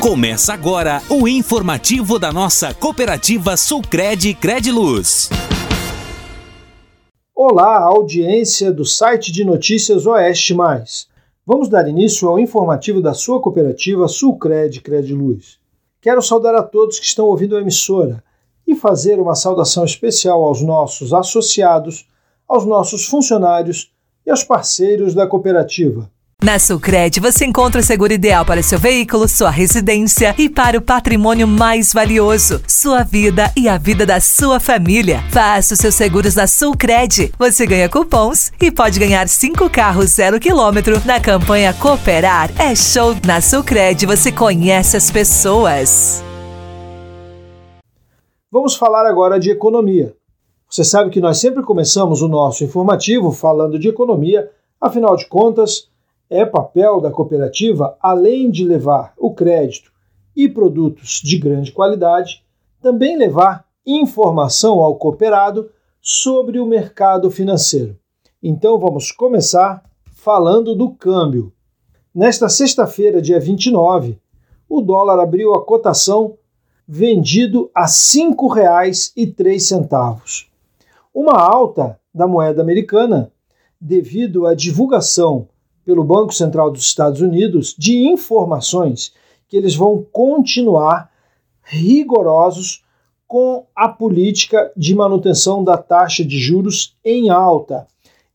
Começa agora o informativo da nossa cooperativa Sulcred Crediluz. Olá, audiência do site de notícias Oeste Mais. Vamos dar início ao informativo da sua cooperativa Sulcred Crediluz. Quero saudar a todos que estão ouvindo a emissora e fazer uma saudação especial aos nossos associados, aos nossos funcionários e aos parceiros da cooperativa. Na Sulcred você encontra o seguro ideal para seu veículo, sua residência e para o patrimônio mais valioso, sua vida e a vida da sua família. Faça os seus seguros na Sulcred. Você ganha cupons e pode ganhar cinco carros zero quilômetro na campanha Cooperar. É show na Sulcred, você conhece as pessoas. Vamos falar agora de economia. Você sabe que nós sempre começamos o nosso informativo falando de economia, afinal de contas, é papel da cooperativa, além de levar o crédito e produtos de grande qualidade, também levar informação ao cooperado sobre o mercado financeiro. Então vamos começar falando do câmbio. Nesta sexta-feira, dia 29, o dólar abriu a cotação vendido a R$ 5,03. Uma alta da moeda americana devido à divulgação pelo Banco Central dos Estados Unidos de informações que eles vão continuar rigorosos com a política de manutenção da taxa de juros em alta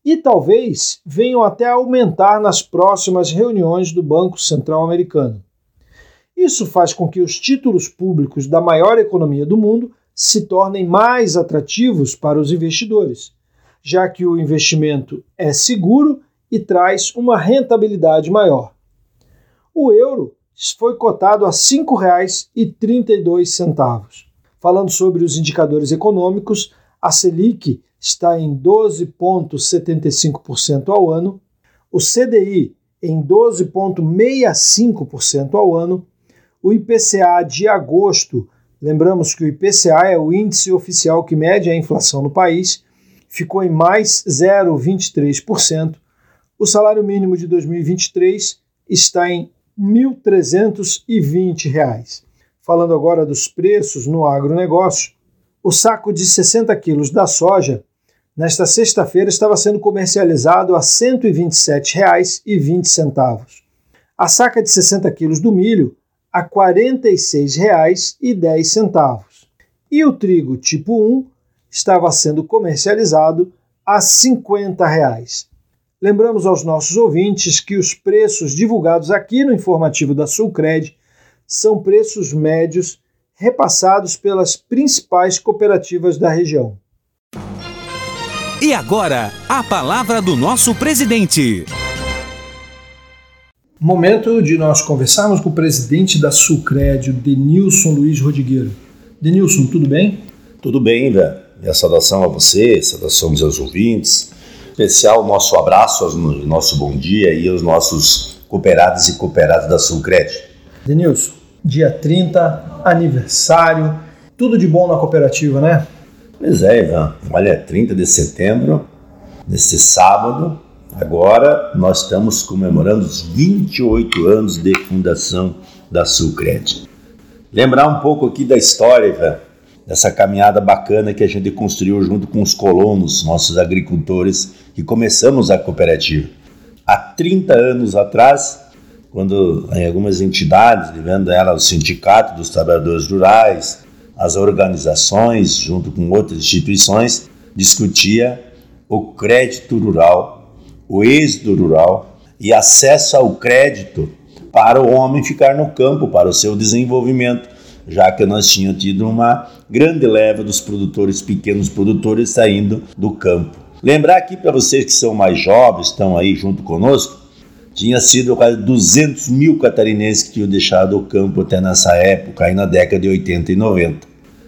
e talvez venham até aumentar nas próximas reuniões do Banco Central Americano. Isso faz com que os títulos públicos da maior economia do mundo se tornem mais atrativos para os investidores, já que o investimento é seguro e traz uma rentabilidade maior. O euro foi cotado a R$ 5,32. Falando sobre os indicadores econômicos, a Selic está em 12,75% ao ano, o CDI em 12,65% ao ano, o IPCA de agosto, lembramos que o IPCA é o índice oficial que mede a inflação no país, ficou em mais 0,23%, o salário mínimo de 2023 está em R$ 1.320. Falando agora dos preços no agronegócio, o saco de 60 quilos da soja, nesta sexta-feira, estava sendo comercializado a R$ 127,20. A saca de 60 quilos do milho a R$ 46,10. E o trigo tipo 1 estava sendo comercializado a 50 reais. Lembramos aos nossos ouvintes que os preços divulgados aqui no informativo da Sulcred são preços médios repassados pelas principais cooperativas da região. E agora, a palavra do nosso presidente. Momento de nós conversarmos com o presidente da Sulcred, Denilson Luiz Rodrigueiro. Denilson, tudo bem? Tudo bem, velho. Minha saudação a você, saudação aos ouvintes, especial nosso abraço, nosso bom dia e aos nossos cooperados e cooperadas da Sulcred. Denilson, dia 30, aniversário, tudo de bom na cooperativa, né? Pois é, Ivan. Olha, 30 de setembro, nesse sábado, agora nós estamos comemorando os 28 anos de fundação da Sulcred. Lembrar um pouco aqui da história, Ivan, dessa caminhada bacana que a gente construiu junto com os colonos, nossos agricultores, que começamos a cooperativa. Há 30 anos atrás, quando em algumas entidades, vendo ela o Sindicato dos Trabalhadores Rurais, as organizações, junto com outras instituições, discutia o crédito rural, o êxito rural e acesso ao crédito para o homem ficar no campo, para o seu desenvolvimento já que nós tínhamos tido uma grande leva dos produtores, pequenos produtores, saindo do campo. Lembrar aqui para vocês que são mais jovens, estão aí junto conosco, tinha sido quase 200 mil catarinenses que tinham deixado o campo até nessa época, aí na década de 80 e 90.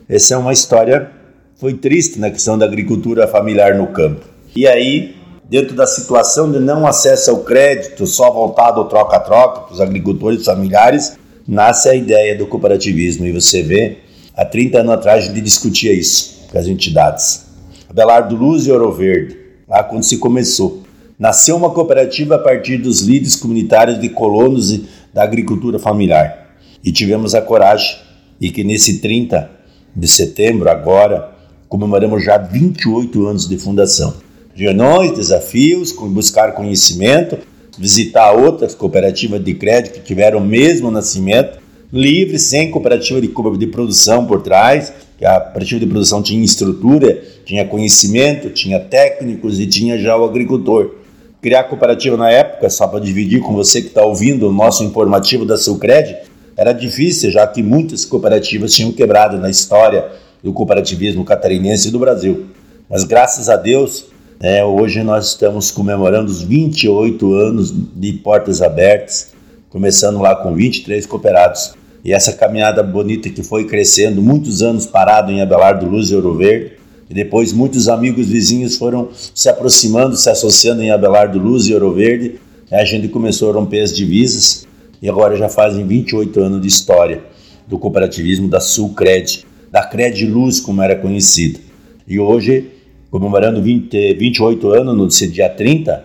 Essa é uma história, foi triste na questão da agricultura familiar no campo. E aí, dentro da situação de não acesso ao crédito, só voltado ao troca-troca para os agricultores familiares, nasce a ideia do cooperativismo e você vê, há 30 anos atrás a gente discutia isso com as entidades. Abelardo Luz e Ouro Verde, lá quando se começou. Nasceu uma cooperativa a partir dos líderes comunitários de colonos e da agricultura familiar. e tivemos a coragem e que nesse 30 de setembro, agora, comemoramos já 28 anos de fundação. Reuniões, desafios, buscar conhecimento, visitar outras cooperativas de crédito que tiveram o mesmo nascimento, livre, sem cooperativa de, de produção por trás, que a cooperativa de produção tinha estrutura, tinha conhecimento, tinha técnicos e tinha já o agricultor. Criar cooperativa na época, só para dividir com você que está ouvindo o nosso informativo da Sulcred, era difícil, já que muitas cooperativas tinham quebrado na história do cooperativismo catarinense e do Brasil. Mas graças a Deus, é, hoje nós estamos comemorando os 28 anos de portas abertas, começando lá com 23 cooperados. E essa caminhada bonita que foi crescendo, muitos anos parado em Abelardo Luz e Ouro Verde, e depois muitos amigos vizinhos foram se aproximando, se associando em Abelardo Luz e Ouro Verde. A gente começou a romper as divisas e agora já fazem 28 anos de história do cooperativismo da Sulcred, da Cred Luz, como era conhecido. E hoje, comemorando 20, 28 anos, no dia 30,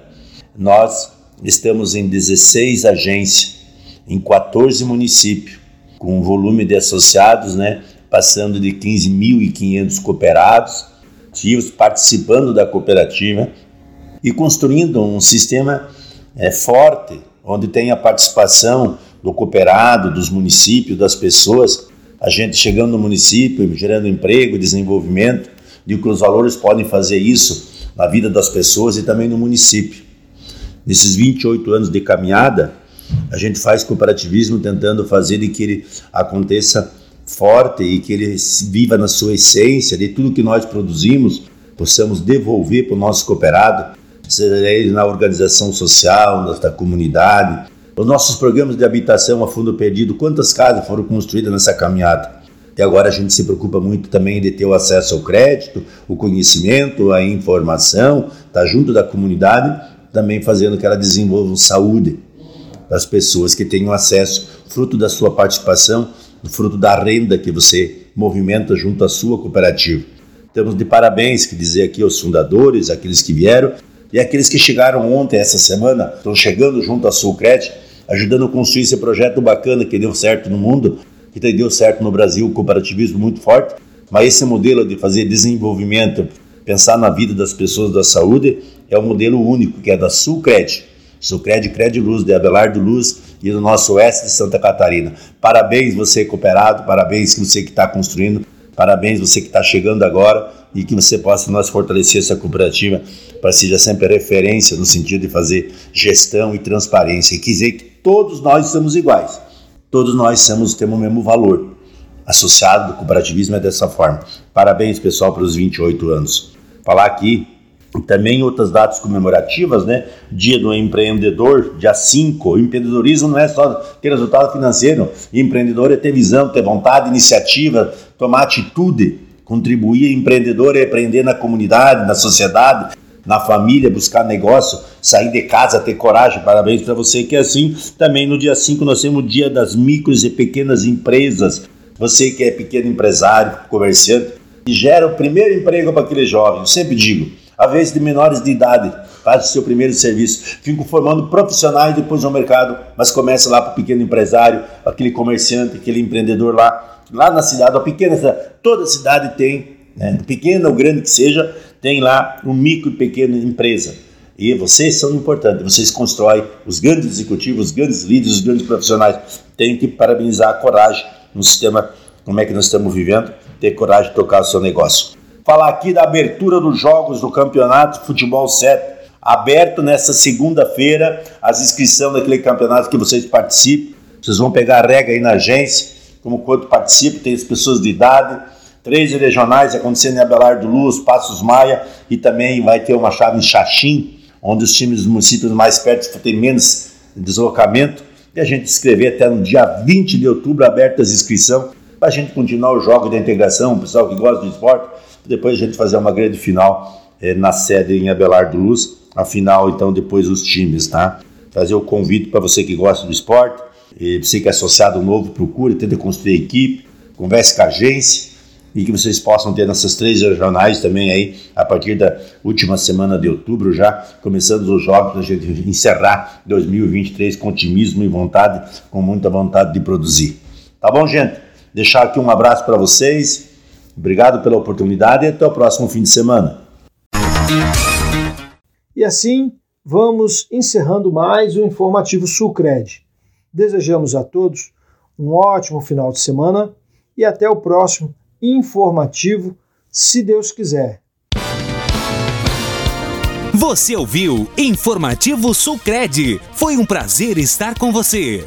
nós estamos em 16 agências, em 14 municípios, com um volume de associados, né, passando de 15.500 cooperados, ativos participando da cooperativa e construindo um sistema é, forte onde tem a participação do cooperado, dos municípios, das pessoas, a gente chegando no município, gerando emprego, desenvolvimento, de que os valores podem fazer isso na vida das pessoas e também no município. Nesses 28 anos de caminhada, a gente faz cooperativismo tentando fazer de que ele aconteça forte e que ele viva na sua essência, de tudo que nós produzimos, possamos devolver para o nosso cooperado, seja ele na organização social, na comunidade. Os nossos programas de habitação a fundo perdido, quantas casas foram construídas nessa caminhada? E agora a gente se preocupa muito também de ter o acesso ao crédito, o conhecimento, a informação, tá junto da comunidade, também fazendo que ela desenvolva saúde das pessoas que tenham acesso, fruto da sua participação, fruto da renda que você movimenta junto à sua cooperativa. Temos de parabéns que dizer aqui aos fundadores, aqueles que vieram e aqueles que chegaram ontem, essa semana, estão chegando junto à Sulcred, ajudando a construir esse projeto bacana que deu certo no mundo, que deu certo no Brasil, o cooperativismo muito forte, mas esse modelo de fazer desenvolvimento, pensar na vida das pessoas da saúde, é um modelo único, que é da Sulcred. Sulcred Cred Luz, de Abelardo Luz e do nosso oeste de Santa Catarina. Parabéns você cooperado, parabéns você que está construindo, parabéns você que está chegando agora e que você possa nós fortalecer essa cooperativa para seja sempre referência no sentido de fazer gestão e transparência e dizer que todos nós somos iguais, todos nós somos, temos o mesmo valor. Associado do cooperativismo é dessa forma. Parabéns, pessoal, para os 28 anos. Falar aqui também outras datas comemorativas, né? Dia do empreendedor, dia 5. O empreendedorismo não é só ter resultado financeiro. Empreendedor é ter visão, ter vontade, iniciativa, tomar atitude, contribuir. Empreendedor é empreender na comunidade, na sociedade, na família, buscar negócio, sair de casa, ter coragem. Parabéns para você que é assim. Também no dia 5 nós temos o dia das micros e pequenas empresas. Você que é pequeno empresário, comerciante, que gera o primeiro emprego para aquele jovem. Eu sempre digo, a vez de menores de idade, faz o seu primeiro serviço, ficam formando profissionais depois no mercado, mas começa lá para o pequeno empresário, aquele comerciante, aquele empreendedor lá, lá na cidade, a pequena toda cidade tem, né, pequena ou grande que seja, tem lá um micro e pequena empresa. E vocês são importantes, vocês constroem os grandes executivos, os grandes líderes, os grandes profissionais. Tem que parabenizar a coragem no sistema, como é que nós estamos vivendo, ter coragem de tocar o seu negócio falar aqui da abertura dos jogos do Campeonato Futebol 7. Aberto nessa segunda-feira as inscrições daquele campeonato que vocês participam. Vocês vão pegar a regra aí na agência, como quanto participam, tem as pessoas de idade. Três regionais acontecendo em Abelardo Luz, Passos Maia e também vai ter uma chave em Xaxim, onde os times dos municípios mais perto têm menos deslocamento. E a gente escrever até no dia 20 de outubro, abertas as inscrições, para a gente continuar o jogo da integração, o pessoal que gosta do esporte, depois a gente fazer uma grande final é, na sede em Abelardo Luz, a final então depois os times, tá? Fazer o convite para você que gosta do esporte, e você que é associado novo, procure, tente construir equipe, converse com a agência e que vocês possam ter nessas três regionais também aí, a partir da última semana de outubro já, começando os jogos, a gente encerrar 2023 com otimismo e vontade, com muita vontade de produzir. Tá bom, gente? Deixar aqui um abraço para vocês. Obrigado pela oportunidade e até o próximo fim de semana. E assim vamos encerrando mais o informativo Sulcred. Desejamos a todos um ótimo final de semana e até o próximo informativo, se Deus quiser. Você ouviu Informativo Sulcred. Foi um prazer estar com você.